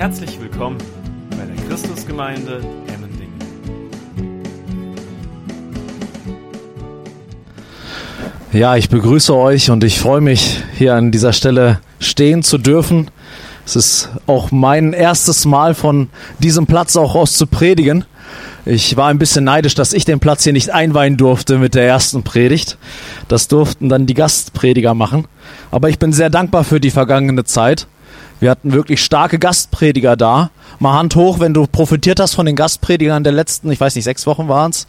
Herzlich willkommen bei der Christusgemeinde Emmendingen. Ja, ich begrüße euch und ich freue mich, hier an dieser Stelle stehen zu dürfen. Es ist auch mein erstes Mal von diesem Platz auch aus zu predigen. Ich war ein bisschen neidisch, dass ich den Platz hier nicht einweihen durfte mit der ersten Predigt. Das durften dann die Gastprediger machen. Aber ich bin sehr dankbar für die vergangene Zeit. Wir hatten wirklich starke Gastprediger da. Mal Hand hoch, wenn du profitiert hast von den Gastpredigern der letzten, ich weiß nicht, sechs Wochen waren's.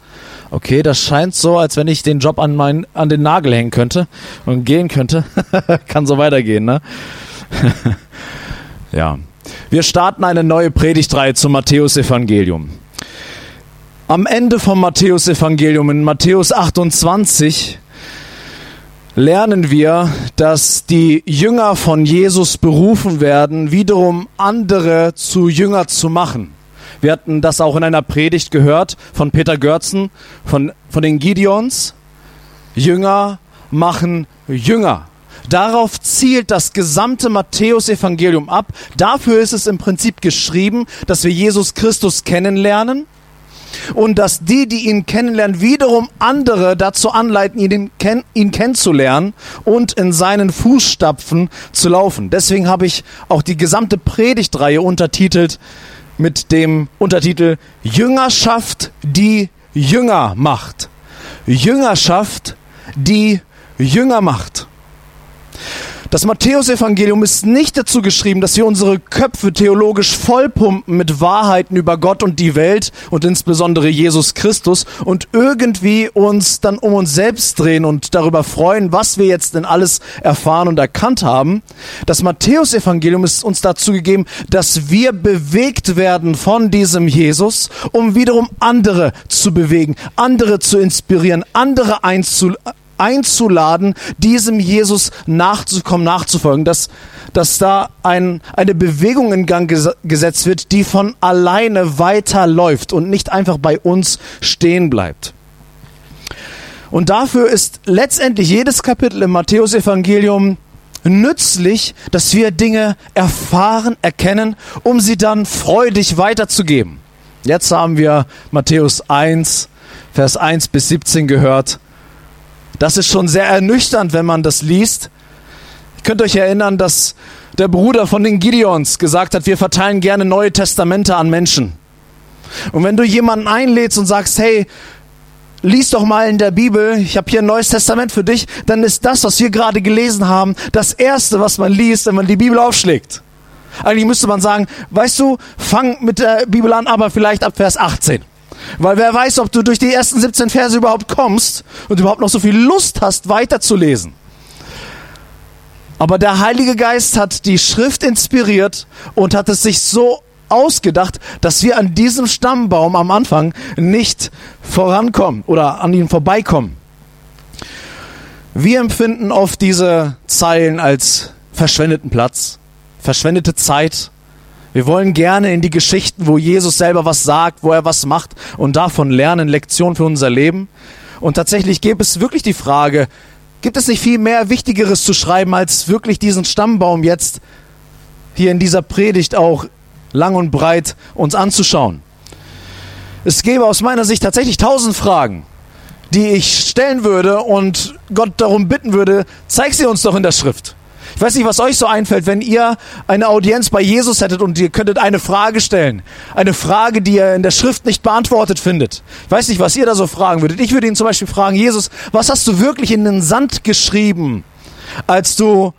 Okay, das scheint so, als wenn ich den Job an, mein, an den Nagel hängen könnte und gehen könnte. Kann so weitergehen, ne? ja. Wir starten eine neue Predigtreihe zum Matthäus-Evangelium. Am Ende vom Matthäus-Evangelium in Matthäus 28 lernen wir, dass die Jünger von Jesus berufen werden, wiederum andere zu Jünger zu machen. Wir hatten das auch in einer Predigt gehört von Peter Görzen, von, von den Gideons. Jünger machen Jünger. Darauf zielt das gesamte Matthäus-Evangelium ab. Dafür ist es im Prinzip geschrieben, dass wir Jesus Christus kennenlernen und dass die, die ihn kennenlernen, wiederum andere dazu anleiten, ihn, kenn ihn kennenzulernen und in seinen Fußstapfen zu laufen. Deswegen habe ich auch die gesamte Predigtreihe untertitelt mit dem Untertitel Jüngerschaft, die Jünger macht. Jüngerschaft, die Jünger macht. Das Matthäusevangelium ist nicht dazu geschrieben, dass wir unsere Köpfe theologisch vollpumpen mit Wahrheiten über Gott und die Welt und insbesondere Jesus Christus und irgendwie uns dann um uns selbst drehen und darüber freuen, was wir jetzt denn alles erfahren und erkannt haben. Das Matthäusevangelium ist uns dazu gegeben, dass wir bewegt werden von diesem Jesus, um wiederum andere zu bewegen, andere zu inspirieren, andere einzuladen einzuladen, diesem Jesus nachzukommen, nachzufolgen, dass, dass da ein, eine Bewegung in Gang ges gesetzt wird, die von alleine weiterläuft und nicht einfach bei uns stehen bleibt. Und dafür ist letztendlich jedes Kapitel im Matthäusevangelium nützlich, dass wir Dinge erfahren, erkennen, um sie dann freudig weiterzugeben. Jetzt haben wir Matthäus 1, Vers 1 bis 17 gehört. Das ist schon sehr ernüchternd, wenn man das liest. Ihr könnt euch erinnern, dass der Bruder von den Gideons gesagt hat, wir verteilen gerne neue Testamente an Menschen. Und wenn du jemanden einlädst und sagst, hey, lies doch mal in der Bibel, ich habe hier ein neues Testament für dich, dann ist das, was wir gerade gelesen haben, das Erste, was man liest, wenn man die Bibel aufschlägt. Eigentlich müsste man sagen, weißt du, fang mit der Bibel an, aber vielleicht ab Vers 18. Weil wer weiß, ob du durch die ersten 17 Verse überhaupt kommst und überhaupt noch so viel Lust hast, weiterzulesen. Aber der Heilige Geist hat die Schrift inspiriert und hat es sich so ausgedacht, dass wir an diesem Stammbaum am Anfang nicht vorankommen oder an ihn vorbeikommen. Wir empfinden oft diese Zeilen als verschwendeten Platz, verschwendete Zeit, wir wollen gerne in die Geschichten, wo Jesus selber was sagt, wo er was macht und davon lernen, Lektion für unser Leben. Und tatsächlich gäbe es wirklich die Frage, gibt es nicht viel mehr Wichtigeres zu schreiben, als wirklich diesen Stammbaum jetzt hier in dieser Predigt auch lang und breit uns anzuschauen? Es gäbe aus meiner Sicht tatsächlich tausend Fragen, die ich stellen würde und Gott darum bitten würde, zeig sie uns doch in der Schrift. Ich weiß nicht, was euch so einfällt, wenn ihr eine Audienz bei Jesus hättet und ihr könntet eine Frage stellen. Eine Frage, die ihr in der Schrift nicht beantwortet findet. Ich weiß nicht, was ihr da so fragen würdet. Ich würde ihn zum Beispiel fragen, Jesus, was hast du wirklich in den Sand geschrieben, als du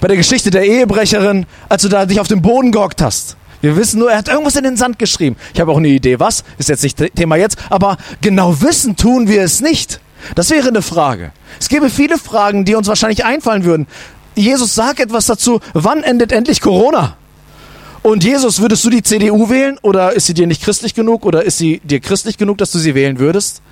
bei der Geschichte der Ehebrecherin, als du da dich auf den Boden gehockt hast? Wir wissen nur, er hat irgendwas in den Sand geschrieben. Ich habe auch eine Idee, was? Ist jetzt nicht Thema jetzt, aber genau wissen tun wir es nicht. Das wäre eine Frage. Es gäbe viele Fragen, die uns wahrscheinlich einfallen würden. Jesus, sag etwas dazu. Wann endet endlich Corona? Und Jesus, würdest du die CDU wählen oder ist sie dir nicht christlich genug oder ist sie dir christlich genug, dass du sie wählen würdest?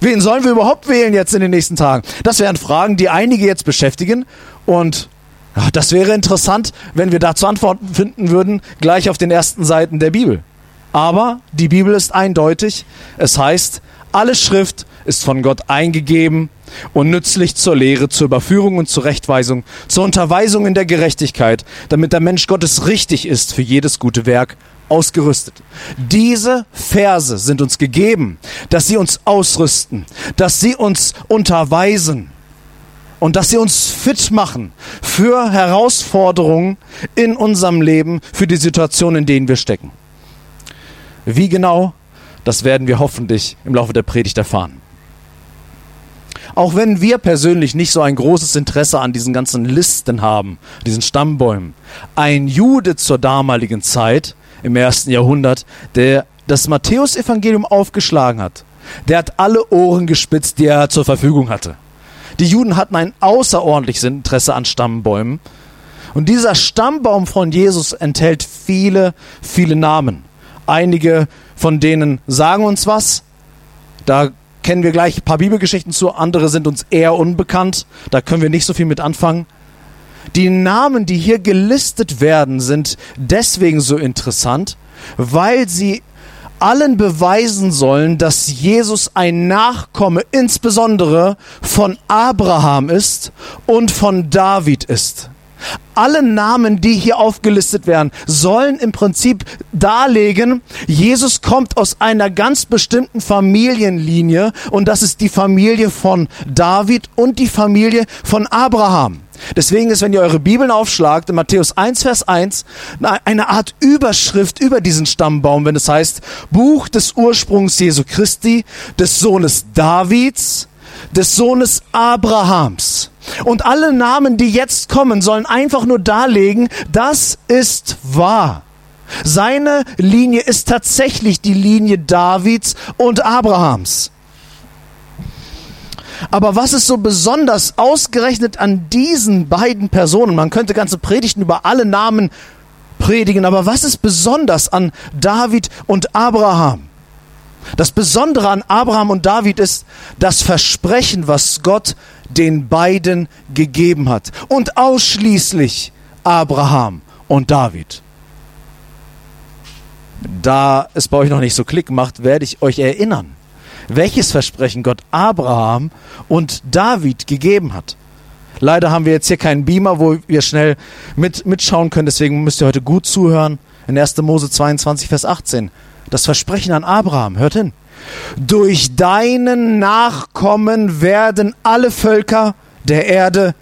Wen sollen wir überhaupt wählen jetzt in den nächsten Tagen? Das wären Fragen, die einige jetzt beschäftigen und ach, das wäre interessant, wenn wir dazu Antworten finden würden, gleich auf den ersten Seiten der Bibel. Aber die Bibel ist eindeutig. Es heißt, alle Schrift ist von Gott eingegeben und nützlich zur Lehre, zur Überführung und zur Rechtweisung, zur Unterweisung in der Gerechtigkeit, damit der Mensch Gottes richtig ist für jedes gute Werk ausgerüstet. Diese Verse sind uns gegeben, dass sie uns ausrüsten, dass sie uns unterweisen und dass sie uns fit machen für Herausforderungen in unserem Leben, für die Situation, in denen wir stecken. Wie genau, das werden wir hoffentlich im Laufe der Predigt erfahren. Auch wenn wir persönlich nicht so ein großes Interesse an diesen ganzen Listen haben, diesen Stammbäumen, ein Jude zur damaligen Zeit im ersten Jahrhundert, der das Matthäusevangelium aufgeschlagen hat. Der hat alle Ohren gespitzt, die er zur Verfügung hatte. Die Juden hatten ein außerordentliches Interesse an Stammbäumen. Und dieser Stammbaum von Jesus enthält viele, viele Namen. Einige von denen sagen uns was. Da kennen wir gleich ein paar Bibelgeschichten zu. Andere sind uns eher unbekannt. Da können wir nicht so viel mit anfangen. Die Namen, die hier gelistet werden, sind deswegen so interessant, weil sie allen beweisen sollen, dass Jesus ein Nachkomme insbesondere von Abraham ist und von David ist. Alle Namen, die hier aufgelistet werden, sollen im Prinzip darlegen, Jesus kommt aus einer ganz bestimmten Familienlinie und das ist die Familie von David und die Familie von Abraham. Deswegen ist, wenn ihr eure Bibeln aufschlagt, in Matthäus 1, Vers 1, eine Art Überschrift über diesen Stammbaum, wenn es heißt, Buch des Ursprungs Jesu Christi, des Sohnes Davids, des Sohnes Abrahams. Und alle Namen, die jetzt kommen, sollen einfach nur darlegen, das ist wahr. Seine Linie ist tatsächlich die Linie Davids und Abrahams. Aber was ist so besonders ausgerechnet an diesen beiden Personen? Man könnte ganze Predigten über alle Namen predigen, aber was ist besonders an David und Abraham? Das Besondere an Abraham und David ist das Versprechen, was Gott den beiden gegeben hat. Und ausschließlich Abraham und David. Da es bei euch noch nicht so Klick macht, werde ich euch erinnern welches Versprechen Gott Abraham und David gegeben hat. Leider haben wir jetzt hier keinen Beamer, wo wir schnell mit, mitschauen können, deswegen müsst ihr heute gut zuhören. In 1. Mose 22, Vers 18. Das Versprechen an Abraham, hört hin. Durch deinen Nachkommen werden alle Völker der Erde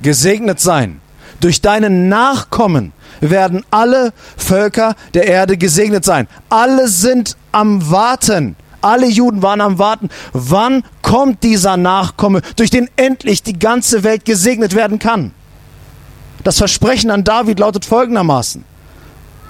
gesegnet sein. Durch deinen Nachkommen werden alle Völker der Erde gesegnet sein. Alle sind am Warten alle Juden waren am Warten. Wann kommt dieser Nachkomme, durch den endlich die ganze Welt gesegnet werden kann? Das Versprechen an David lautet folgendermaßen.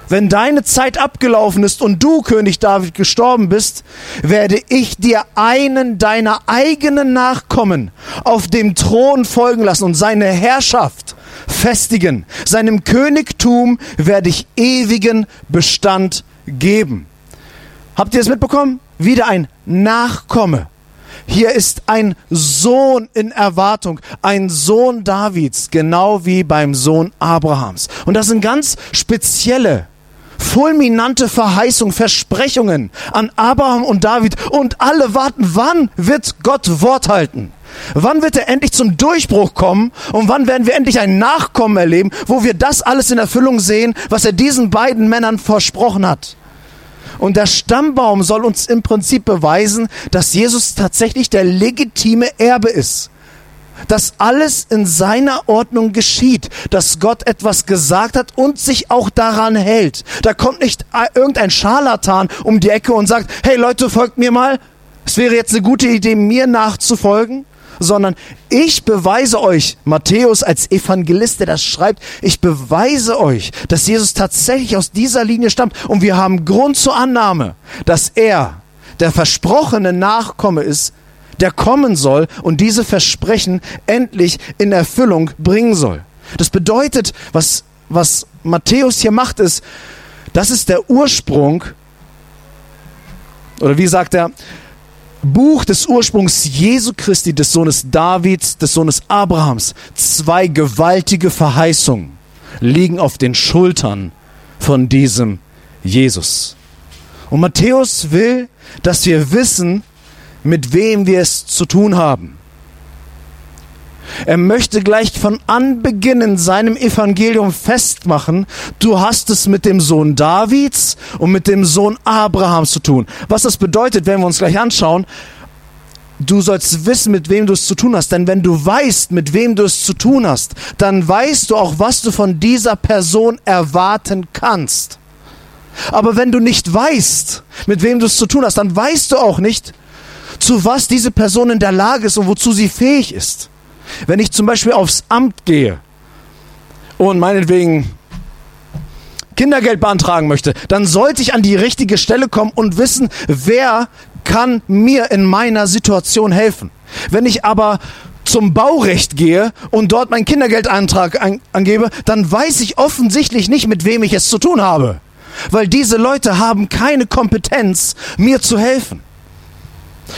Wenn deine Zeit abgelaufen ist und du, König David, gestorben bist, werde ich dir einen deiner eigenen Nachkommen auf dem Thron folgen lassen und seine Herrschaft festigen. Seinem Königtum werde ich ewigen Bestand geben. Habt ihr es mitbekommen? Wieder ein Nachkomme. Hier ist ein Sohn in Erwartung, ein Sohn Davids, genau wie beim Sohn Abrahams. Und das sind ganz spezielle, fulminante Verheißungen, Versprechungen an Abraham und David. Und alle warten, wann wird Gott Wort halten? Wann wird er endlich zum Durchbruch kommen und wann werden wir endlich ein Nachkommen erleben, wo wir das alles in Erfüllung sehen, was er diesen beiden Männern versprochen hat? Und der Stammbaum soll uns im Prinzip beweisen, dass Jesus tatsächlich der legitime Erbe ist. Dass alles in seiner Ordnung geschieht, dass Gott etwas gesagt hat und sich auch daran hält. Da kommt nicht irgendein Scharlatan um die Ecke und sagt, hey Leute, folgt mir mal. Es wäre jetzt eine gute Idee, mir nachzufolgen sondern ich beweise euch, Matthäus als Evangelist, der das schreibt, ich beweise euch, dass Jesus tatsächlich aus dieser Linie stammt und wir haben Grund zur Annahme, dass er der versprochene Nachkomme ist, der kommen soll und diese Versprechen endlich in Erfüllung bringen soll. Das bedeutet, was, was Matthäus hier macht, ist, das ist der Ursprung, oder wie sagt er, Buch des Ursprungs Jesu Christi, des Sohnes Davids, des Sohnes Abrahams. Zwei gewaltige Verheißungen liegen auf den Schultern von diesem Jesus. Und Matthäus will, dass wir wissen, mit wem wir es zu tun haben. Er möchte gleich von Anbeginn in seinem Evangelium festmachen, du hast es mit dem Sohn Davids und mit dem Sohn Abrahams zu tun. Was das bedeutet, werden wir uns gleich anschauen. Du sollst wissen, mit wem du es zu tun hast, denn wenn du weißt, mit wem du es zu tun hast, dann weißt du auch, was du von dieser Person erwarten kannst. Aber wenn du nicht weißt, mit wem du es zu tun hast, dann weißt du auch nicht, zu was diese Person in der Lage ist und wozu sie fähig ist. Wenn ich zum Beispiel aufs Amt gehe und meinetwegen Kindergeld beantragen möchte, dann sollte ich an die richtige Stelle kommen und wissen, wer kann mir in meiner Situation helfen. Wenn ich aber zum Baurecht gehe und dort meinen Kindergeldantrag angebe, dann weiß ich offensichtlich nicht, mit wem ich es zu tun habe. Weil diese Leute haben keine Kompetenz, mir zu helfen.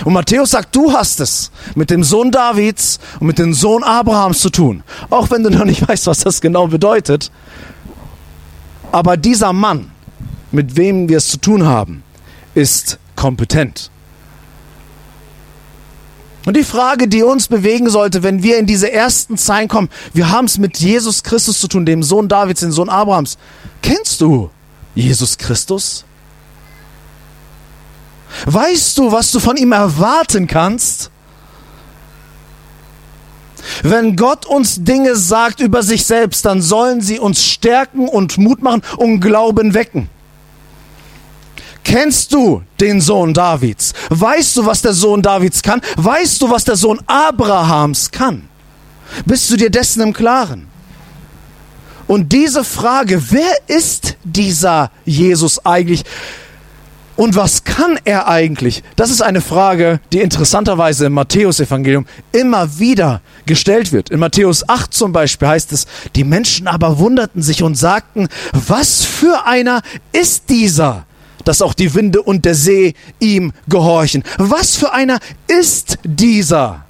Und Matthäus sagt, du hast es mit dem Sohn Davids und mit dem Sohn Abrahams zu tun. Auch wenn du noch nicht weißt, was das genau bedeutet. Aber dieser Mann, mit wem wir es zu tun haben, ist kompetent. Und die Frage, die uns bewegen sollte, wenn wir in diese ersten Zeilen kommen, wir haben es mit Jesus Christus zu tun, dem Sohn Davids, dem Sohn Abrahams. Kennst du Jesus Christus? Weißt du, was du von ihm erwarten kannst? Wenn Gott uns Dinge sagt über sich selbst, dann sollen sie uns stärken und Mut machen und Glauben wecken. Kennst du den Sohn Davids? Weißt du, was der Sohn Davids kann? Weißt du, was der Sohn Abrahams kann? Bist du dir dessen im Klaren? Und diese Frage, wer ist dieser Jesus eigentlich? Und was kann er eigentlich? Das ist eine Frage, die interessanterweise im Matthäusevangelium immer wieder gestellt wird. In Matthäus 8 zum Beispiel heißt es, die Menschen aber wunderten sich und sagten, was für einer ist dieser, dass auch die Winde und der See ihm gehorchen? Was für einer ist dieser?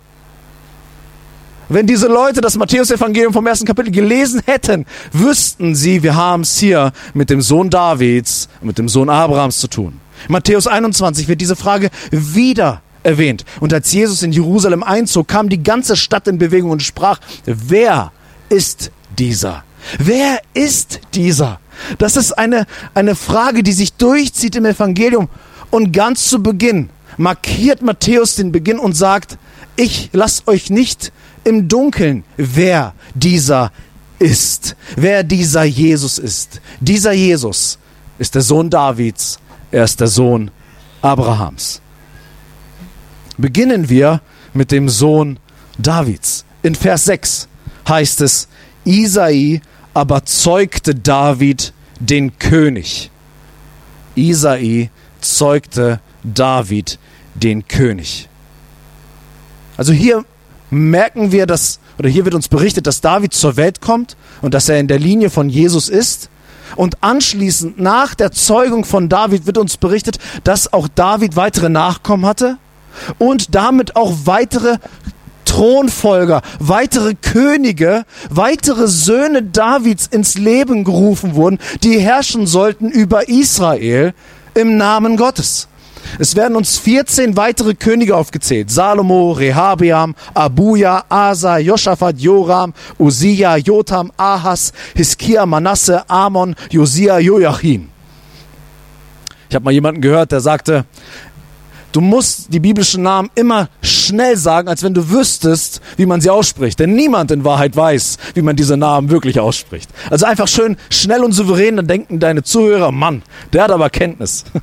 Wenn diese Leute das Matthäus-Evangelium vom ersten Kapitel gelesen hätten, wüssten sie, wir haben es hier mit dem Sohn Davids, mit dem Sohn Abrahams zu tun. Matthäus 21 wird diese Frage wieder erwähnt. Und als Jesus in Jerusalem einzog, kam die ganze Stadt in Bewegung und sprach, wer ist dieser? Wer ist dieser? Das ist eine, eine Frage, die sich durchzieht im Evangelium. Und ganz zu Beginn markiert Matthäus den Beginn und sagt, ich lasse euch nicht im Dunkeln, wer dieser ist, wer dieser Jesus ist. Dieser Jesus ist der Sohn Davids, er ist der Sohn Abrahams. Beginnen wir mit dem Sohn Davids. In Vers 6 heißt es, Isai aber zeugte David den König. Isai zeugte David den König. Also hier merken wir, dass, oder hier wird uns berichtet, dass David zur Welt kommt und dass er in der Linie von Jesus ist. Und anschließend, nach der Zeugung von David, wird uns berichtet, dass auch David weitere Nachkommen hatte und damit auch weitere Thronfolger, weitere Könige, weitere Söhne Davids ins Leben gerufen wurden, die herrschen sollten über Israel im Namen Gottes. Es werden uns 14 weitere Könige aufgezählt. Salomo, Rehabiam, Abuja, Asa, Joschafat, Joram, Uziah, Jotam, Ahas, Hiskia, Manasse, Amon, Josia, Joachim. Ich habe mal jemanden gehört, der sagte, du musst die biblischen Namen immer schnell sagen, als wenn du wüsstest, wie man sie ausspricht. Denn niemand in Wahrheit weiß, wie man diese Namen wirklich ausspricht. Also einfach schön schnell und souverän, dann denken deine Zuhörer, Mann, der hat aber Kenntnis.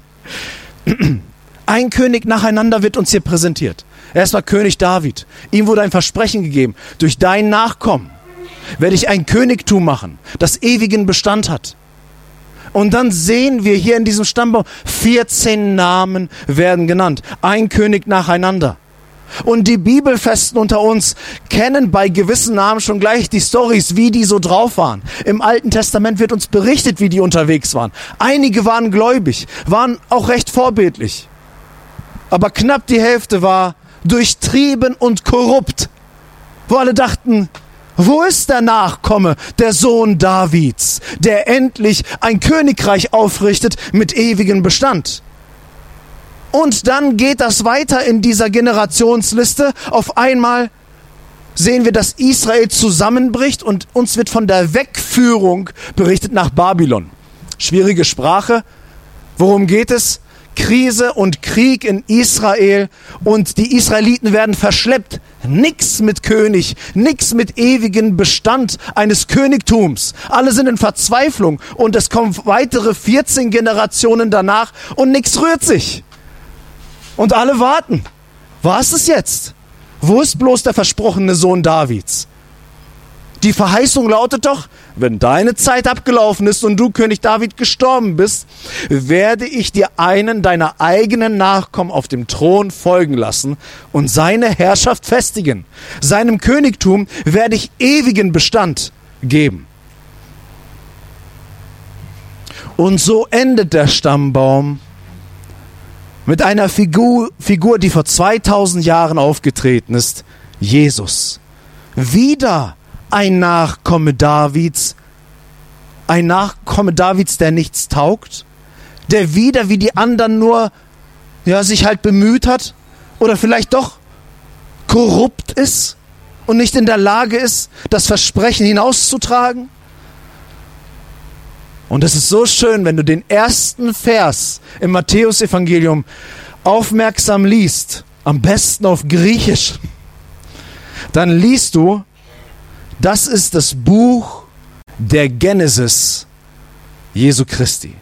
Ein König nacheinander wird uns hier präsentiert. Erstmal König David. Ihm wurde ein Versprechen gegeben. Durch dein Nachkommen werde ich ein Königtum machen, das ewigen Bestand hat. Und dann sehen wir hier in diesem Stammbaum, 14 Namen werden genannt. Ein König nacheinander. Und die Bibelfesten unter uns kennen bei gewissen Namen schon gleich die Stories, wie die so drauf waren. Im Alten Testament wird uns berichtet, wie die unterwegs waren. Einige waren gläubig, waren auch recht vorbildlich. Aber knapp die Hälfte war durchtrieben und korrupt. Wo alle dachten, wo ist der Nachkomme, der Sohn Davids, der endlich ein Königreich aufrichtet mit ewigem Bestand? Und dann geht das weiter in dieser Generationsliste. Auf einmal sehen wir, dass Israel zusammenbricht und uns wird von der Wegführung berichtet nach Babylon. Schwierige Sprache. Worum geht es? Krise und Krieg in Israel und die Israeliten werden verschleppt. Nix mit König, nix mit ewigen Bestand eines Königtums. Alle sind in Verzweiflung und es kommen weitere 14 Generationen danach und nix rührt sich. Und alle warten. Was ist jetzt? Wo ist bloß der versprochene Sohn Davids? Die Verheißung lautet doch, wenn deine Zeit abgelaufen ist und du König David gestorben bist, werde ich dir einen deiner eigenen Nachkommen auf dem Thron folgen lassen und seine Herrschaft festigen. Seinem Königtum werde ich ewigen Bestand geben. Und so endet der Stammbaum mit einer Figur, Figur, die vor 2000 Jahren aufgetreten ist, Jesus. Wieder ein Nachkomme Davids, ein Nachkomme Davids, der nichts taugt, der wieder wie die anderen nur ja, sich halt bemüht hat oder vielleicht doch korrupt ist und nicht in der Lage ist, das Versprechen hinauszutragen. Und es ist so schön, wenn du den ersten Vers im Matthäusevangelium aufmerksam liest, am besten auf Griechisch, dann liest du, das ist das Buch der Genesis Jesu Christi.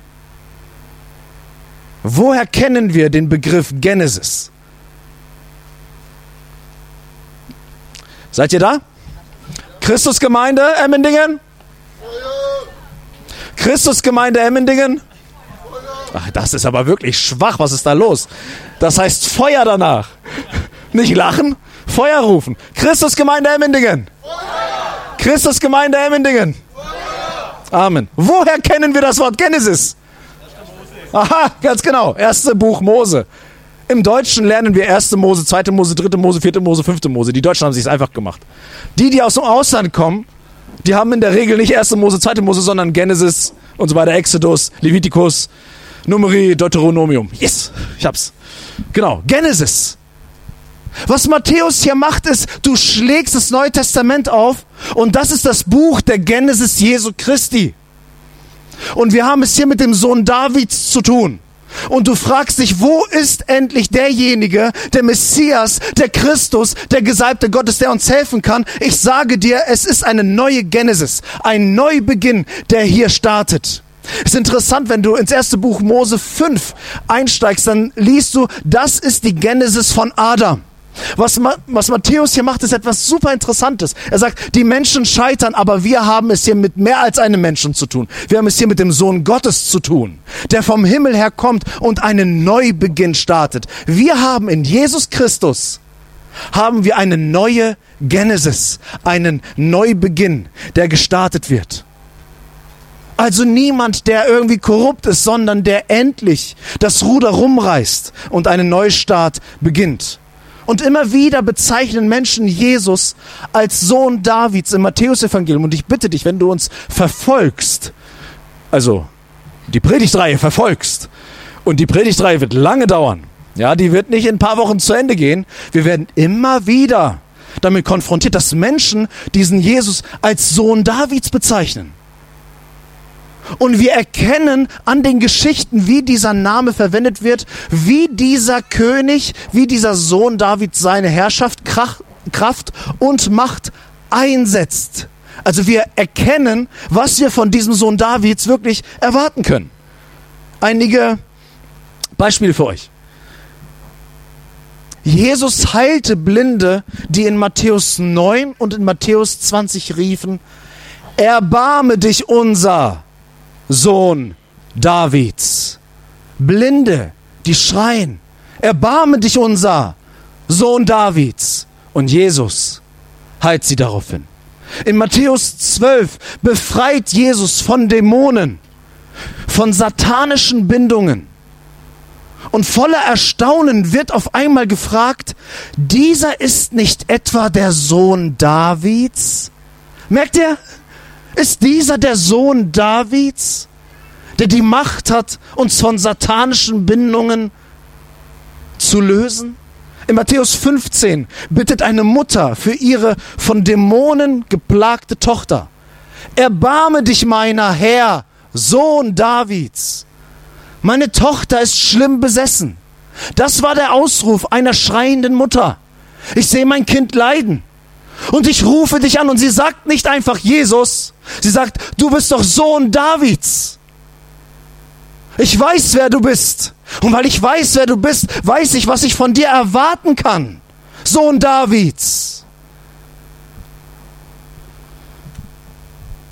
Woher kennen wir den Begriff Genesis? Seid ihr da? Christusgemeinde Emmendingen? Christusgemeinde Emmendingen? Ach, das ist aber wirklich schwach. Was ist da los? Das heißt Feuer danach. Nicht lachen, Feuer rufen. Christusgemeinde Emmendingen. Christusgemeinde Emmendingen. Amen. Woher kennen wir das Wort Genesis? Aha, ganz genau. Erste Buch Mose. Im Deutschen lernen wir erste Mose, zweite Mose, dritte Mose, vierte Mose, fünfte Mose. Die Deutschen haben sich einfach gemacht. Die, die aus dem Ausland kommen, die haben in der Regel nicht erste Mose, zweite Mose, sondern Genesis und so weiter, Exodus, Leviticus, Numeri, Deuteronomium. Yes, ich hab's. Genau, Genesis. Was Matthäus hier macht, ist, du schlägst das Neue Testament auf und das ist das Buch der Genesis Jesu Christi. Und wir haben es hier mit dem Sohn Davids zu tun. Und du fragst dich, wo ist endlich derjenige, der Messias, der Christus, der Gesalbte Gottes, der uns helfen kann? Ich sage dir, es ist eine neue Genesis, ein Neubeginn, der hier startet. Es ist interessant, wenn du ins erste Buch Mose 5 einsteigst, dann liest du, das ist die Genesis von Adam. Was, was Matthäus hier macht, ist etwas super Interessantes. Er sagt, die Menschen scheitern, aber wir haben es hier mit mehr als einem Menschen zu tun. Wir haben es hier mit dem Sohn Gottes zu tun, der vom Himmel her kommt und einen Neubeginn startet. Wir haben in Jesus Christus haben wir eine neue Genesis, einen Neubeginn, der gestartet wird. Also niemand, der irgendwie korrupt ist, sondern der endlich das Ruder rumreißt und einen Neustart beginnt. Und immer wieder bezeichnen Menschen Jesus als Sohn Davids im Matthäusevangelium. Und ich bitte dich, wenn du uns verfolgst, also die Predigtreihe verfolgst, und die Predigtreihe wird lange dauern, ja, die wird nicht in ein paar Wochen zu Ende gehen. Wir werden immer wieder damit konfrontiert, dass Menschen diesen Jesus als Sohn Davids bezeichnen. Und wir erkennen an den Geschichten, wie dieser Name verwendet wird, wie dieser König, wie dieser Sohn David seine Herrschaft, Kraft und Macht einsetzt. Also wir erkennen, was wir von diesem Sohn Davids wirklich erwarten können. Einige Beispiele für euch. Jesus heilte Blinde, die in Matthäus 9 und in Matthäus 20 riefen, Erbarme dich unser. Sohn Davids. Blinde, die schreien, erbarme dich unser Sohn Davids. Und Jesus heilt sie daraufhin. In Matthäus 12 befreit Jesus von Dämonen, von satanischen Bindungen. Und voller Erstaunen wird auf einmal gefragt, dieser ist nicht etwa der Sohn Davids? Merkt ihr? Ist dieser der Sohn Davids, der die Macht hat, uns von satanischen Bindungen zu lösen? In Matthäus 15 bittet eine Mutter für ihre von Dämonen geplagte Tochter. Erbarme dich meiner Herr, Sohn Davids. Meine Tochter ist schlimm besessen. Das war der Ausruf einer schreienden Mutter. Ich sehe mein Kind leiden. Und ich rufe dich an und sie sagt nicht einfach Jesus, sie sagt, du bist doch Sohn Davids. Ich weiß, wer du bist. Und weil ich weiß, wer du bist, weiß ich, was ich von dir erwarten kann. Sohn Davids.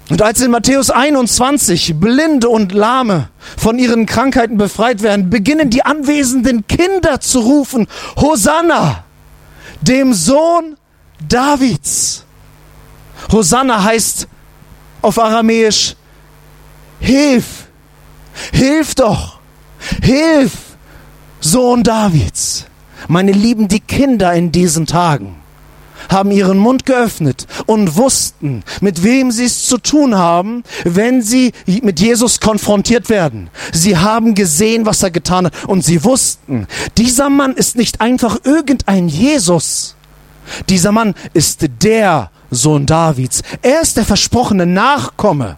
Und als in Matthäus 21 Blinde und Lahme von ihren Krankheiten befreit werden, beginnen die anwesenden Kinder zu rufen, Hosanna, dem Sohn Davids. Hosanna heißt auf Aramäisch, Hilf, hilf doch, hilf, Sohn Davids. Meine Lieben, die Kinder in diesen Tagen haben ihren Mund geöffnet und wussten, mit wem sie es zu tun haben, wenn sie mit Jesus konfrontiert werden. Sie haben gesehen, was er getan hat und sie wussten, dieser Mann ist nicht einfach irgendein Jesus. Dieser Mann ist der Sohn Davids. Er ist der versprochene Nachkomme,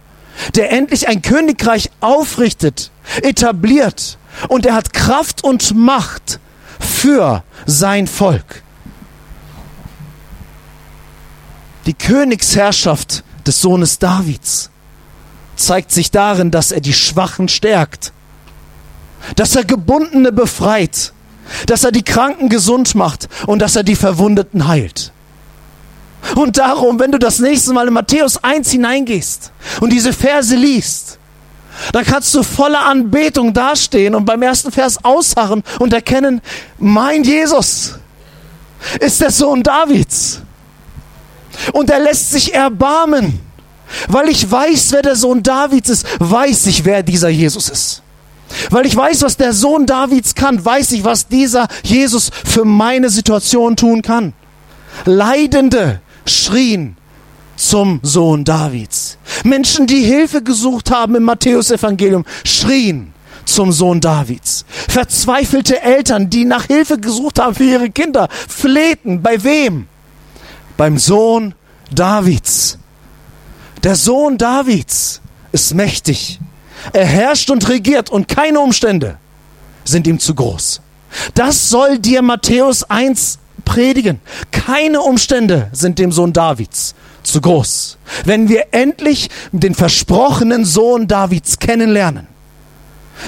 der endlich ein Königreich aufrichtet, etabliert und er hat Kraft und Macht für sein Volk. Die Königsherrschaft des Sohnes Davids zeigt sich darin, dass er die Schwachen stärkt, dass er Gebundene befreit, dass er die Kranken gesund macht und dass er die Verwundeten heilt. Und darum, wenn du das nächste Mal in Matthäus 1 hineingehst und diese Verse liest, dann kannst du voller Anbetung dastehen und beim ersten Vers ausharren und erkennen, mein Jesus ist der Sohn Davids. Und er lässt sich erbarmen. Weil ich weiß, wer der Sohn Davids ist, weiß ich, wer dieser Jesus ist. Weil ich weiß, was der Sohn Davids kann, weiß ich, was dieser Jesus für meine Situation tun kann. Leidende schrien zum Sohn Davids. Menschen, die Hilfe gesucht haben im Matthäusevangelium, schrien zum Sohn Davids. Verzweifelte Eltern, die nach Hilfe gesucht haben für ihre Kinder, flehten. Bei wem? beim Sohn Davids. Der Sohn Davids ist mächtig. Er herrscht und regiert und keine Umstände sind ihm zu groß. Das soll dir Matthäus 1 predigen. Keine Umstände sind dem Sohn Davids zu groß. Wenn wir endlich den versprochenen Sohn Davids kennenlernen,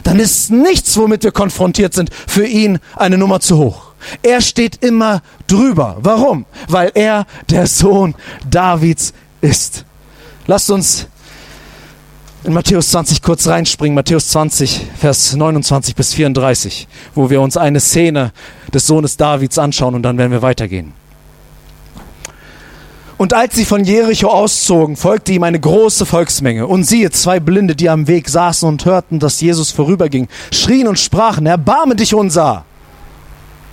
dann ist nichts, womit wir konfrontiert sind, für ihn eine Nummer zu hoch. Er steht immer drüber. Warum? Weil er der Sohn Davids ist. Lasst uns in Matthäus 20 kurz reinspringen. Matthäus 20, Vers 29 bis 34, wo wir uns eine Szene des Sohnes Davids anschauen und dann werden wir weitergehen. Und als sie von Jericho auszogen, folgte ihm eine große Volksmenge. Und siehe, zwei Blinde, die am Weg saßen und hörten, dass Jesus vorüberging, schrien und sprachen, erbarme dich unser.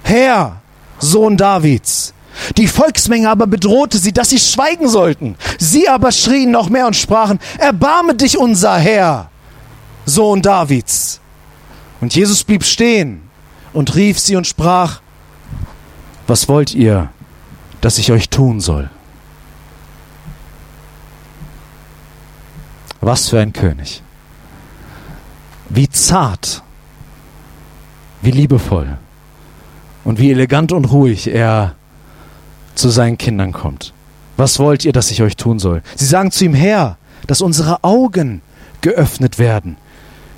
Herr, Sohn Davids. Die Volksmenge aber bedrohte sie, dass sie schweigen sollten. Sie aber schrien noch mehr und sprachen, Erbarme dich, unser Herr, Sohn Davids. Und Jesus blieb stehen und rief sie und sprach, Was wollt ihr, dass ich euch tun soll? Was für ein König. Wie zart, wie liebevoll und wie elegant und ruhig er zu seinen Kindern kommt. Was wollt ihr, dass ich euch tun soll? Sie sagen zu ihm, Herr, dass unsere Augen geöffnet werden.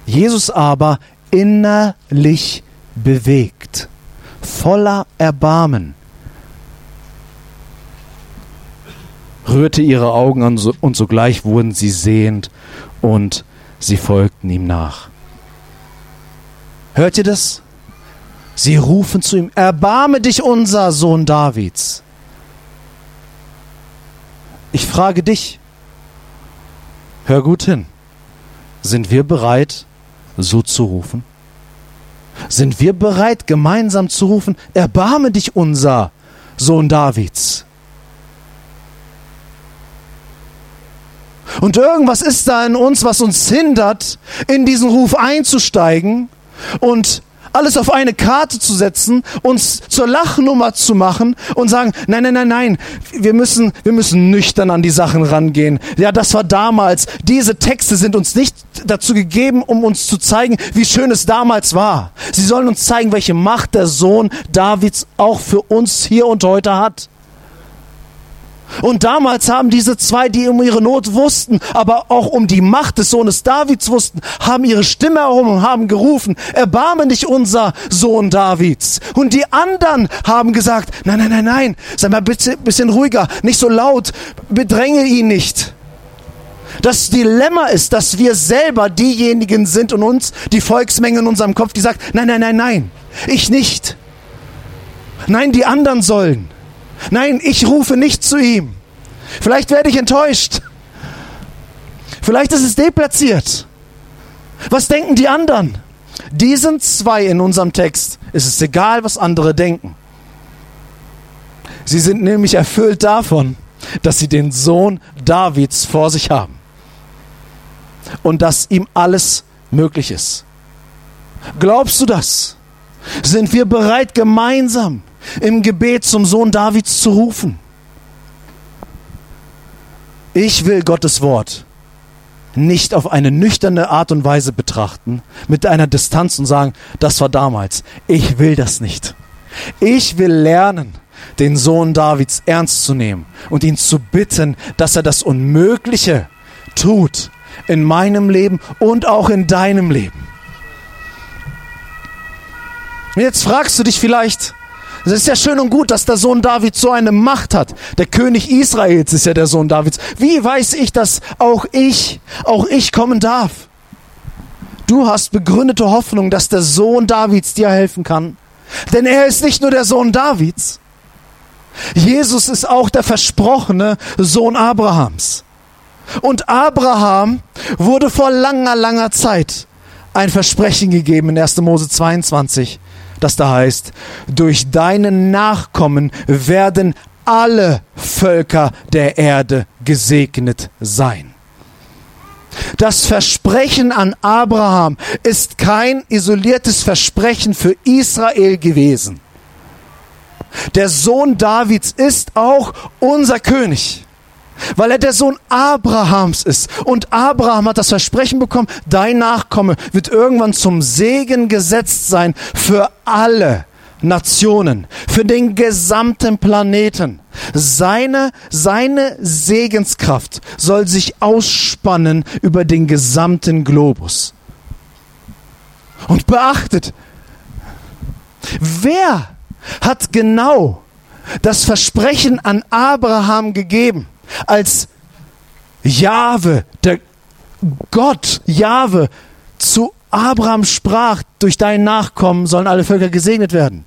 Jesus aber innerlich bewegt, voller Erbarmen, rührte ihre Augen an und sogleich wurden sie sehend und sie folgten ihm nach. Hört ihr das? Sie rufen zu ihm, erbarme dich unser Sohn Davids. Ich frage dich, hör gut hin, sind wir bereit, so zu rufen? Sind wir bereit, gemeinsam zu rufen, erbarme dich unser Sohn Davids? Und irgendwas ist da in uns, was uns hindert, in diesen Ruf einzusteigen und alles auf eine Karte zu setzen, uns zur Lachnummer zu machen und sagen, nein, nein, nein, nein, wir müssen, wir müssen nüchtern an die Sachen rangehen. Ja, das war damals. Diese Texte sind uns nicht dazu gegeben, um uns zu zeigen, wie schön es damals war. Sie sollen uns zeigen, welche Macht der Sohn Davids auch für uns hier und heute hat. Und damals haben diese zwei, die um ihre Not wussten, aber auch um die Macht des Sohnes Davids wussten, haben ihre Stimme erhoben und haben gerufen, erbarme dich unser Sohn Davids. Und die anderen haben gesagt, nein, nein, nein, nein, sei mal ein bisschen, bisschen ruhiger, nicht so laut, bedränge ihn nicht. Das Dilemma ist, dass wir selber diejenigen sind und uns, die Volksmenge in unserem Kopf, die sagt, nein, nein, nein, nein, ich nicht. Nein, die anderen sollen. Nein, ich rufe nicht zu ihm. Vielleicht werde ich enttäuscht. Vielleicht ist es deplatziert. Was denken die anderen? Diesen zwei in unserem Text ist es egal, was andere denken. Sie sind nämlich erfüllt davon, dass sie den Sohn Davids vor sich haben und dass ihm alles möglich ist. Glaubst du das? Sind wir bereit, gemeinsam im Gebet zum Sohn Davids zu rufen. Ich will Gottes Wort nicht auf eine nüchterne Art und Weise betrachten, mit einer Distanz und sagen, das war damals. Ich will das nicht. Ich will lernen, den Sohn Davids ernst zu nehmen und ihn zu bitten, dass er das Unmögliche tut in meinem Leben und auch in deinem Leben. Jetzt fragst du dich vielleicht, es ist ja schön und gut, dass der Sohn Davids so eine Macht hat. Der König Israels ist ja der Sohn Davids. Wie weiß ich, dass auch ich, auch ich kommen darf? Du hast begründete Hoffnung, dass der Sohn Davids dir helfen kann. Denn er ist nicht nur der Sohn Davids. Jesus ist auch der versprochene Sohn Abrahams. Und Abraham wurde vor langer, langer Zeit ein Versprechen gegeben in 1. Mose 22 das da heißt, durch deinen Nachkommen werden alle Völker der Erde gesegnet sein. Das Versprechen an Abraham ist kein isoliertes Versprechen für Israel gewesen. Der Sohn Davids ist auch unser König weil er der Sohn Abrahams ist. Und Abraham hat das Versprechen bekommen, dein Nachkomme wird irgendwann zum Segen gesetzt sein für alle Nationen, für den gesamten Planeten. Seine, seine Segenskraft soll sich ausspannen über den gesamten Globus. Und beachtet, wer hat genau das Versprechen an Abraham gegeben? Als Jahwe, der Gott, Jahwe, zu Abraham sprach, durch dein Nachkommen sollen alle Völker gesegnet werden.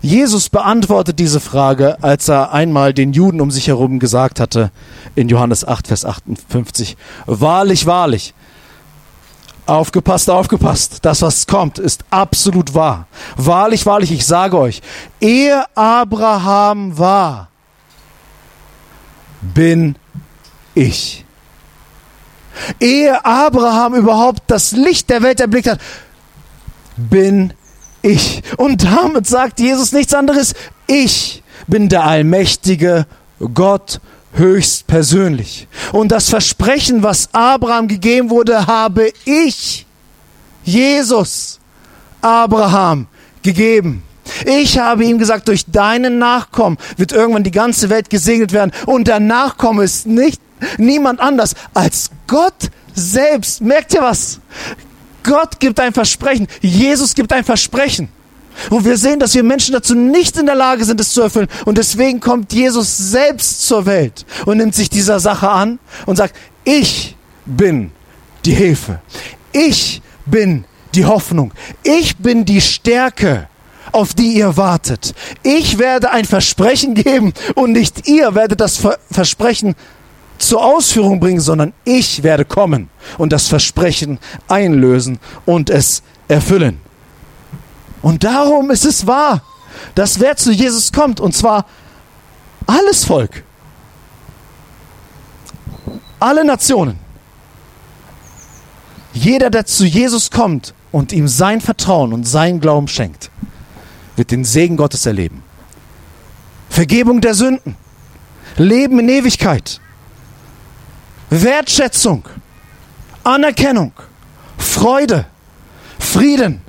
Jesus beantwortet diese Frage, als er einmal den Juden um sich herum gesagt hatte, in Johannes 8, Vers 58, Wahrlich, wahrlich, aufgepasst, aufgepasst, das, was kommt, ist absolut wahr. Wahrlich, wahrlich, ich sage euch, ehe Abraham war, bin ich. Ehe Abraham überhaupt das Licht der Welt erblickt hat, bin ich. Und damit sagt Jesus nichts anderes. Ich bin der allmächtige Gott höchst persönlich. Und das Versprechen, was Abraham gegeben wurde, habe ich, Jesus, Abraham gegeben. Ich habe ihm gesagt, durch deinen Nachkommen wird irgendwann die ganze Welt gesegnet werden. Und der Nachkomme ist nicht niemand anders als Gott selbst. Merkt ihr was? Gott gibt ein Versprechen. Jesus gibt ein Versprechen. Und wir sehen, dass wir Menschen dazu nicht in der Lage sind, es zu erfüllen. Und deswegen kommt Jesus selbst zur Welt und nimmt sich dieser Sache an und sagt, ich bin die Hilfe. Ich bin die Hoffnung. Ich bin die Stärke auf die ihr wartet. Ich werde ein Versprechen geben und nicht ihr werdet das Versprechen zur Ausführung bringen, sondern ich werde kommen und das Versprechen einlösen und es erfüllen. Und darum ist es wahr, dass wer zu Jesus kommt, und zwar alles Volk, alle Nationen, jeder, der zu Jesus kommt, und ihm sein Vertrauen und sein Glauben schenkt, wird den Segen Gottes erleben. Vergebung der Sünden, Leben in Ewigkeit, Wertschätzung, Anerkennung, Freude, Frieden,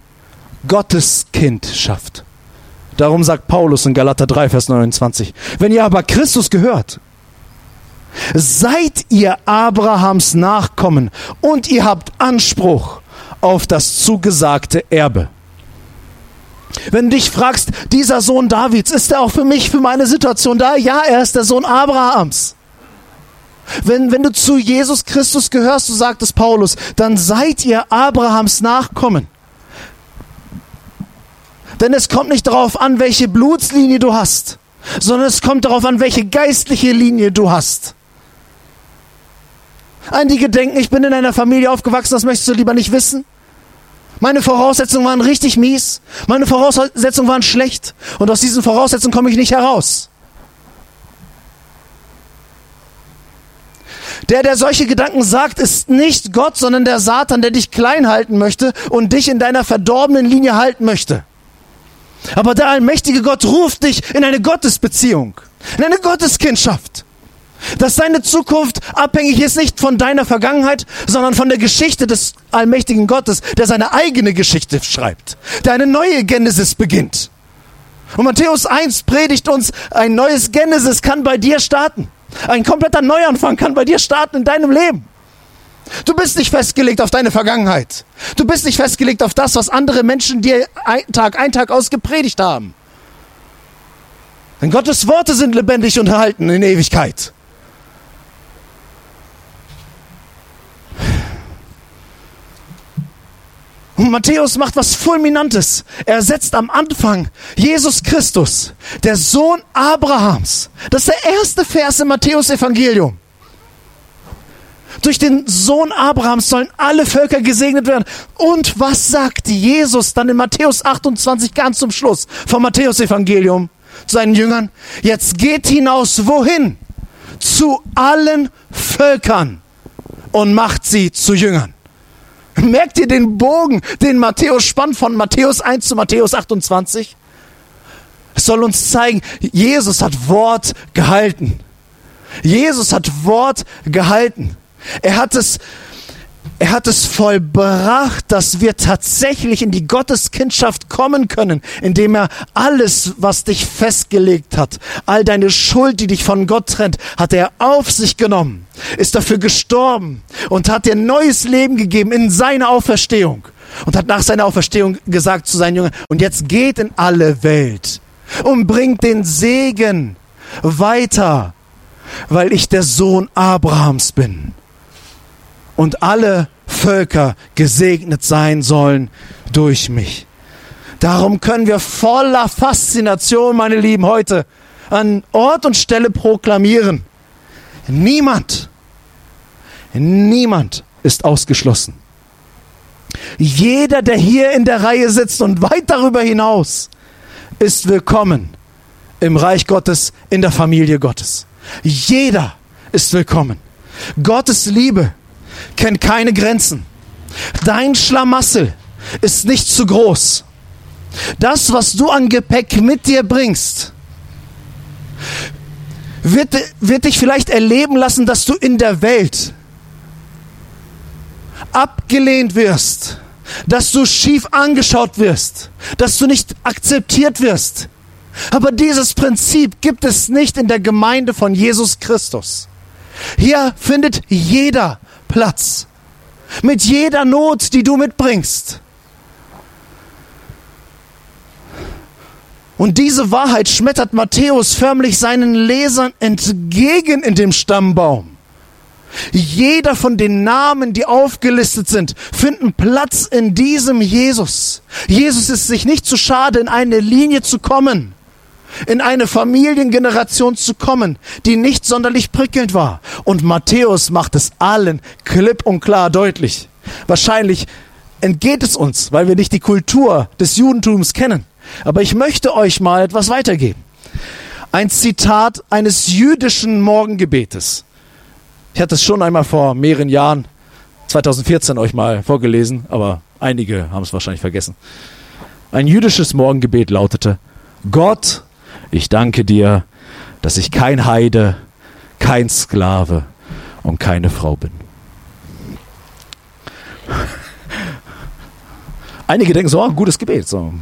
Gottes Kindschaft. Darum sagt Paulus in Galater 3, Vers 29, wenn ihr aber Christus gehört, seid ihr Abrahams Nachkommen und ihr habt Anspruch auf das zugesagte Erbe. Wenn du dich fragst, dieser Sohn Davids, ist er auch für mich, für meine Situation da? Ja, er ist der Sohn Abrahams. Wenn, wenn du zu Jesus Christus gehörst, so sagt es Paulus, dann seid ihr Abrahams Nachkommen. Denn es kommt nicht darauf an, welche Blutslinie du hast, sondern es kommt darauf an, welche geistliche Linie du hast. Einige denken, ich bin in einer Familie aufgewachsen, das möchtest du lieber nicht wissen. Meine Voraussetzungen waren richtig mies. Meine Voraussetzungen waren schlecht. Und aus diesen Voraussetzungen komme ich nicht heraus. Der, der solche Gedanken sagt, ist nicht Gott, sondern der Satan, der dich klein halten möchte und dich in deiner verdorbenen Linie halten möchte. Aber der allmächtige Gott ruft dich in eine Gottesbeziehung, in eine Gotteskindschaft. Dass deine Zukunft abhängig ist nicht von deiner Vergangenheit, sondern von der Geschichte des allmächtigen Gottes, der seine eigene Geschichte schreibt, der eine neue Genesis beginnt. Und Matthäus 1 predigt uns, ein neues Genesis kann bei dir starten. Ein kompletter Neuanfang kann bei dir starten in deinem Leben. Du bist nicht festgelegt auf deine Vergangenheit. Du bist nicht festgelegt auf das, was andere Menschen dir ein Tag ein Tag aus gepredigt haben. Denn Gottes Worte sind lebendig und erhalten in Ewigkeit. Matthäus macht was Fulminantes. Er setzt am Anfang Jesus Christus, der Sohn Abrahams. Das ist der erste Vers im Matthäus-Evangelium. Durch den Sohn Abrahams sollen alle Völker gesegnet werden. Und was sagt Jesus dann in Matthäus 28 ganz zum Schluss vom Matthäus-Evangelium zu seinen Jüngern? Jetzt geht hinaus, wohin? Zu allen Völkern und macht sie zu Jüngern. Merkt ihr den Bogen, den Matthäus spannt von Matthäus 1 zu Matthäus 28? Es soll uns zeigen, Jesus hat Wort gehalten. Jesus hat Wort gehalten. Er hat es er hat es vollbracht, dass wir tatsächlich in die Gotteskindschaft kommen können, indem er alles, was dich festgelegt hat, all deine Schuld, die dich von Gott trennt, hat er auf sich genommen, ist dafür gestorben und hat dir neues Leben gegeben in seiner Auferstehung und hat nach seiner Auferstehung gesagt zu seinen Jüngern, und jetzt geht in alle Welt und bringt den Segen weiter, weil ich der Sohn Abrahams bin und alle Völker gesegnet sein sollen durch mich. Darum können wir voller Faszination, meine Lieben, heute an Ort und Stelle proklamieren. Niemand, niemand ist ausgeschlossen. Jeder, der hier in der Reihe sitzt und weit darüber hinaus, ist willkommen im Reich Gottes, in der Familie Gottes. Jeder ist willkommen. Gottes Liebe kennt keine Grenzen. Dein Schlamassel ist nicht zu groß. Das, was du an Gepäck mit dir bringst, wird, wird dich vielleicht erleben lassen, dass du in der Welt abgelehnt wirst, dass du schief angeschaut wirst, dass du nicht akzeptiert wirst. Aber dieses Prinzip gibt es nicht in der Gemeinde von Jesus Christus. Hier findet jeder Platz. Mit jeder Not, die du mitbringst. Und diese Wahrheit schmettert Matthäus förmlich seinen Lesern entgegen in dem Stammbaum. Jeder von den Namen, die aufgelistet sind, finden Platz in diesem Jesus. Jesus ist sich nicht zu schade, in eine Linie zu kommen, in eine Familiengeneration zu kommen, die nicht sonderlich prickelnd war. Und Matthäus macht es allen klipp und klar deutlich. Wahrscheinlich entgeht es uns, weil wir nicht die Kultur des Judentums kennen. Aber ich möchte euch mal etwas weitergeben. Ein Zitat eines jüdischen Morgengebetes. Ich hatte es schon einmal vor mehreren Jahren 2014 euch mal vorgelesen, aber einige haben es wahrscheinlich vergessen. Ein jüdisches Morgengebet lautete, Gott, ich danke dir, dass ich kein Heide, kein Sklave und keine Frau bin. Einige denken so, oh, gutes Gebet. So.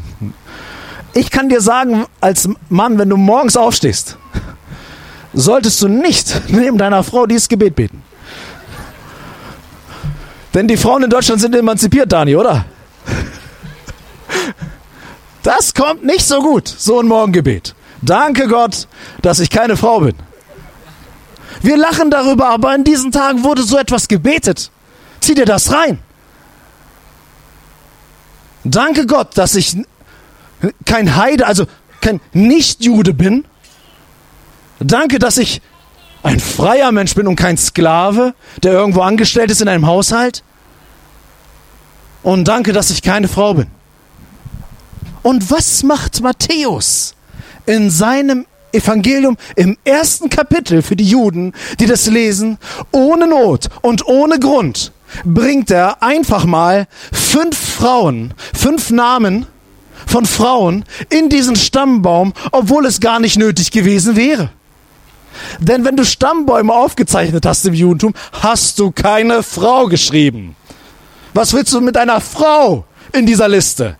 Ich kann dir sagen, als Mann, wenn du morgens aufstehst, solltest du nicht neben deiner Frau dieses Gebet beten. Denn die Frauen in Deutschland sind emanzipiert, Dani, oder? Das kommt nicht so gut, so ein Morgengebet. Danke Gott, dass ich keine Frau bin. Wir lachen darüber, aber in diesen Tagen wurde so etwas gebetet. Zieh dir das rein. Danke Gott, dass ich kein Heide, also kein Nichtjude bin. Danke, dass ich ein freier Mensch bin und kein Sklave, der irgendwo angestellt ist in einem Haushalt. Und danke, dass ich keine Frau bin. Und was macht Matthäus in seinem Evangelium im ersten Kapitel für die Juden, die das lesen, ohne Not und ohne Grund, bringt er einfach mal fünf Frauen, fünf Namen von Frauen in diesen Stammbaum, obwohl es gar nicht nötig gewesen wäre. Denn wenn du Stammbäume aufgezeichnet hast im Judentum, hast du keine Frau geschrieben. Was willst du mit einer Frau in dieser Liste?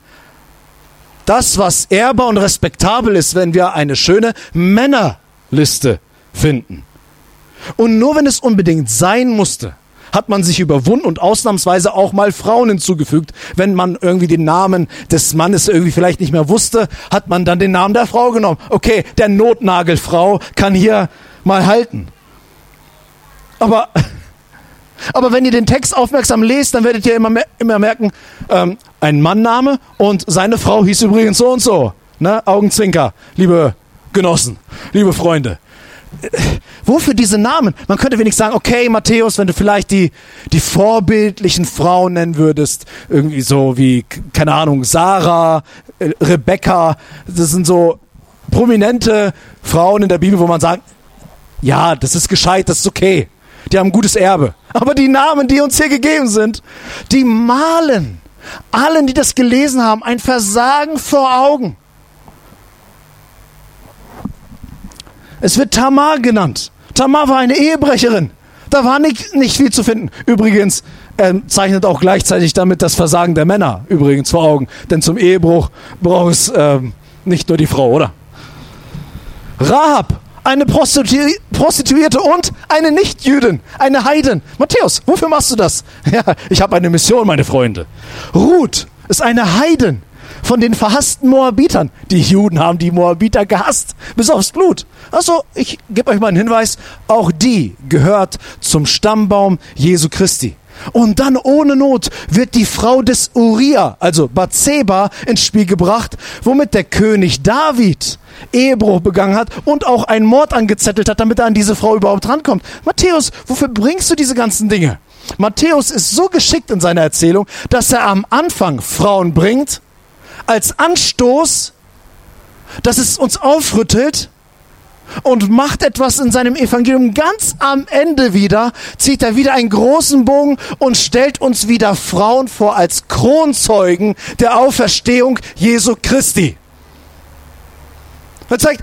Das, was ehrbar und respektabel ist, wenn wir eine schöne Männerliste finden. Und nur wenn es unbedingt sein musste, hat man sich überwunden und ausnahmsweise auch mal Frauen hinzugefügt. Wenn man irgendwie den Namen des Mannes irgendwie vielleicht nicht mehr wusste, hat man dann den Namen der Frau genommen. Okay, der Notnagelfrau kann hier mal halten. Aber, aber wenn ihr den Text aufmerksam lest, dann werdet ihr immer, immer merken, ähm, ein Mannname und seine Frau hieß übrigens so und so. Ne? Augenzwinker, liebe Genossen, liebe Freunde. Wofür diese Namen? Man könnte wenigstens sagen, okay, Matthäus, wenn du vielleicht die, die vorbildlichen Frauen nennen würdest, irgendwie so wie, keine Ahnung, Sarah, äh, Rebecca, das sind so prominente Frauen in der Bibel, wo man sagt, ja, das ist gescheit, das ist okay. Die haben ein gutes Erbe. Aber die Namen, die uns hier gegeben sind, die malen allen, die das gelesen haben, ein Versagen vor Augen. Es wird Tamar genannt. Tamar war eine Ehebrecherin. Da war nicht, nicht viel zu finden. Übrigens er zeichnet auch gleichzeitig damit das Versagen der Männer übrigens vor Augen. Denn zum Ehebruch braucht es ähm, nicht nur die Frau, oder? Rahab, eine Prostitu Prostituierte und eine Nichtjüdin, eine Heiden. Matthäus, wofür machst du das? Ja, ich habe eine Mission, meine Freunde. Ruth ist eine Heiden von den verhassten Moabitern. Die Juden haben die Moabiter gehasst, bis aufs Blut. Also, ich gebe euch mal einen Hinweis, auch die gehört zum Stammbaum Jesu Christi. Und dann ohne Not wird die Frau des Uriah, also Bathseba, ins Spiel gebracht, womit der König David Ehebruch begangen hat und auch einen Mord angezettelt hat, damit er an diese Frau überhaupt rankommt. Matthäus, wofür bringst du diese ganzen Dinge? Matthäus ist so geschickt in seiner Erzählung, dass er am Anfang Frauen bringt, als Anstoß, dass es uns aufrüttelt und macht etwas in seinem Evangelium. Ganz am Ende wieder zieht er wieder einen großen Bogen und stellt uns wieder Frauen vor als Kronzeugen der Auferstehung Jesu Christi. Er zeigt,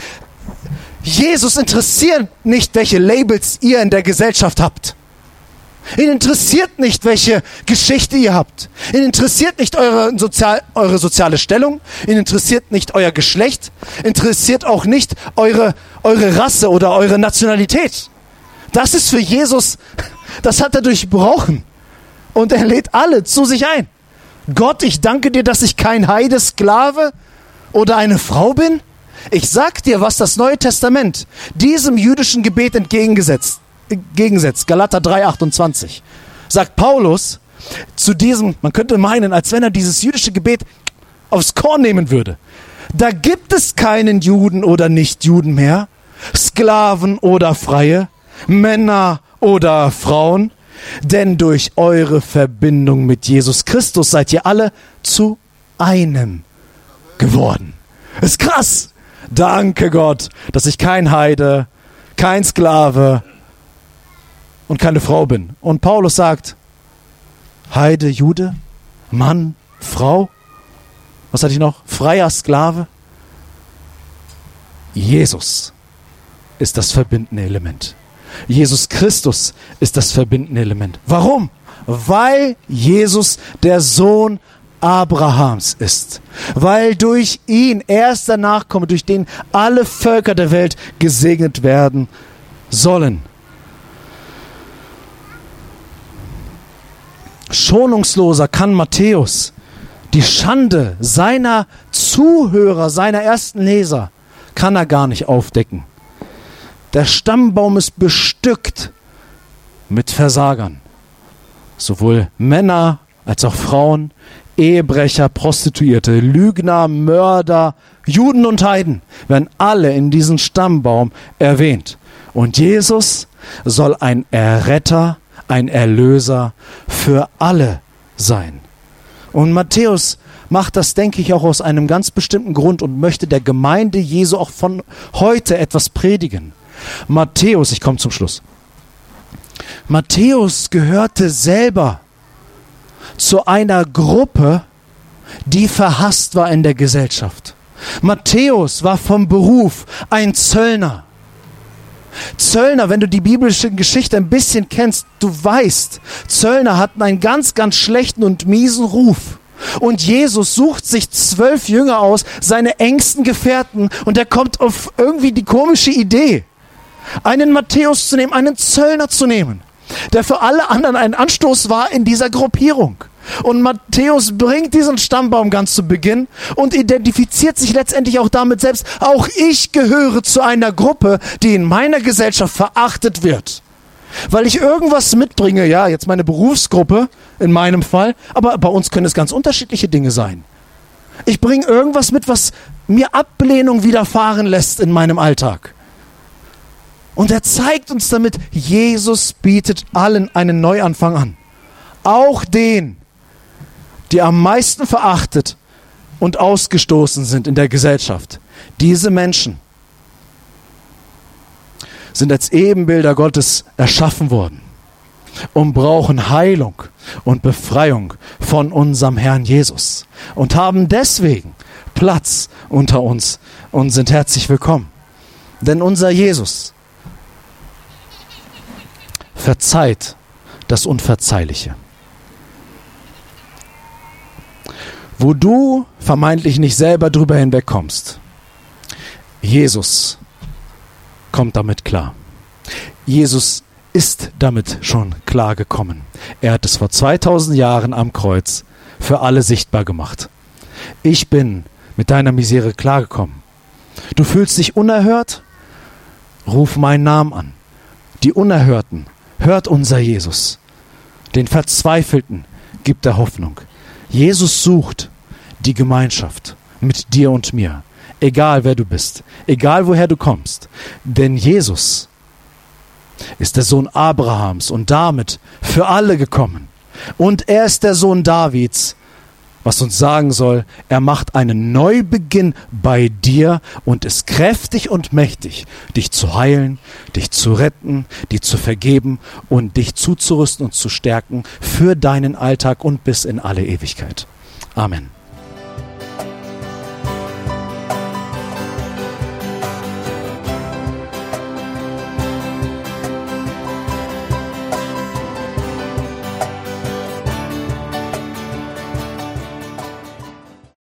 Jesus interessiert nicht, welche Labels ihr in der Gesellschaft habt. Ihn interessiert nicht, welche Geschichte ihr habt. Ihn interessiert nicht eure, Sozial eure soziale Stellung. Ihn interessiert nicht euer Geschlecht. Interessiert auch nicht eure, eure Rasse oder eure Nationalität. Das ist für Jesus, das hat er durchbrochen. Und er lädt alle zu sich ein. Gott, ich danke dir, dass ich kein Heide, Sklave oder eine Frau bin. Ich sag dir, was das Neue Testament diesem jüdischen Gebet entgegengesetzt Gegensatz, Galater 3,28, sagt Paulus zu diesem, man könnte meinen, als wenn er dieses jüdische Gebet aufs Korn nehmen würde. Da gibt es keinen Juden oder Nichtjuden mehr, Sklaven oder Freie, Männer oder Frauen, denn durch eure Verbindung mit Jesus Christus seid ihr alle zu einem geworden. ist krass. Danke Gott, dass ich kein Heide, kein Sklave, und keine Frau bin. Und Paulus sagt, Heide, Jude, Mann, Frau, was hatte ich noch? Freier Sklave. Jesus ist das verbindende Element. Jesus Christus ist das verbindende Element. Warum? Weil Jesus der Sohn Abrahams ist. Weil durch ihn, er ist der Nachkomme, durch den alle Völker der Welt gesegnet werden sollen. Schonungsloser kann Matthäus die Schande seiner Zuhörer, seiner ersten Leser, kann er gar nicht aufdecken. Der Stammbaum ist bestückt mit Versagern. Sowohl Männer als auch Frauen, Ehebrecher, Prostituierte, Lügner, Mörder, Juden und Heiden werden alle in diesem Stammbaum erwähnt. Und Jesus soll ein Erretter, ein Erlöser für alle sein. Und Matthäus macht das, denke ich, auch aus einem ganz bestimmten Grund und möchte der Gemeinde Jesu auch von heute etwas predigen. Matthäus, ich komme zum Schluss. Matthäus gehörte selber zu einer Gruppe, die verhasst war in der Gesellschaft. Matthäus war vom Beruf ein Zöllner. Zöllner, wenn du die biblische Geschichte ein bisschen kennst, du weißt, Zöllner hatten einen ganz, ganz schlechten und miesen Ruf. Und Jesus sucht sich zwölf Jünger aus, seine engsten Gefährten, und er kommt auf irgendwie die komische Idee, einen Matthäus zu nehmen, einen Zöllner zu nehmen, der für alle anderen ein Anstoß war in dieser Gruppierung. Und Matthäus bringt diesen Stammbaum ganz zu Beginn und identifiziert sich letztendlich auch damit selbst. Auch ich gehöre zu einer Gruppe, die in meiner Gesellschaft verachtet wird. Weil ich irgendwas mitbringe, ja, jetzt meine Berufsgruppe in meinem Fall, aber bei uns können es ganz unterschiedliche Dinge sein. Ich bringe irgendwas mit, was mir Ablehnung widerfahren lässt in meinem Alltag. Und er zeigt uns damit, Jesus bietet allen einen Neuanfang an. Auch den, die am meisten verachtet und ausgestoßen sind in der Gesellschaft. Diese Menschen sind als Ebenbilder Gottes erschaffen worden und brauchen Heilung und Befreiung von unserem Herrn Jesus und haben deswegen Platz unter uns und sind herzlich willkommen. Denn unser Jesus verzeiht das Unverzeihliche. Wo du vermeintlich nicht selber drüber hinwegkommst, Jesus kommt damit klar. Jesus ist damit schon klar gekommen. Er hat es vor 2000 Jahren am Kreuz für alle sichtbar gemacht. Ich bin mit deiner Misere klargekommen. Du fühlst dich unerhört? Ruf meinen Namen an. Die Unerhörten, hört unser Jesus. Den Verzweifelten gibt er Hoffnung. Jesus sucht die Gemeinschaft mit dir und mir egal wer du bist, egal woher du kommst. Denn Jesus ist der Sohn Abrahams und damit für alle gekommen. Und er ist der Sohn Davids, was uns sagen soll, er macht einen Neubeginn bei dir und ist kräftig und mächtig, dich zu heilen, dich zu retten, dir zu vergeben und dich zuzurüsten und zu stärken für deinen Alltag und bis in alle Ewigkeit. Amen.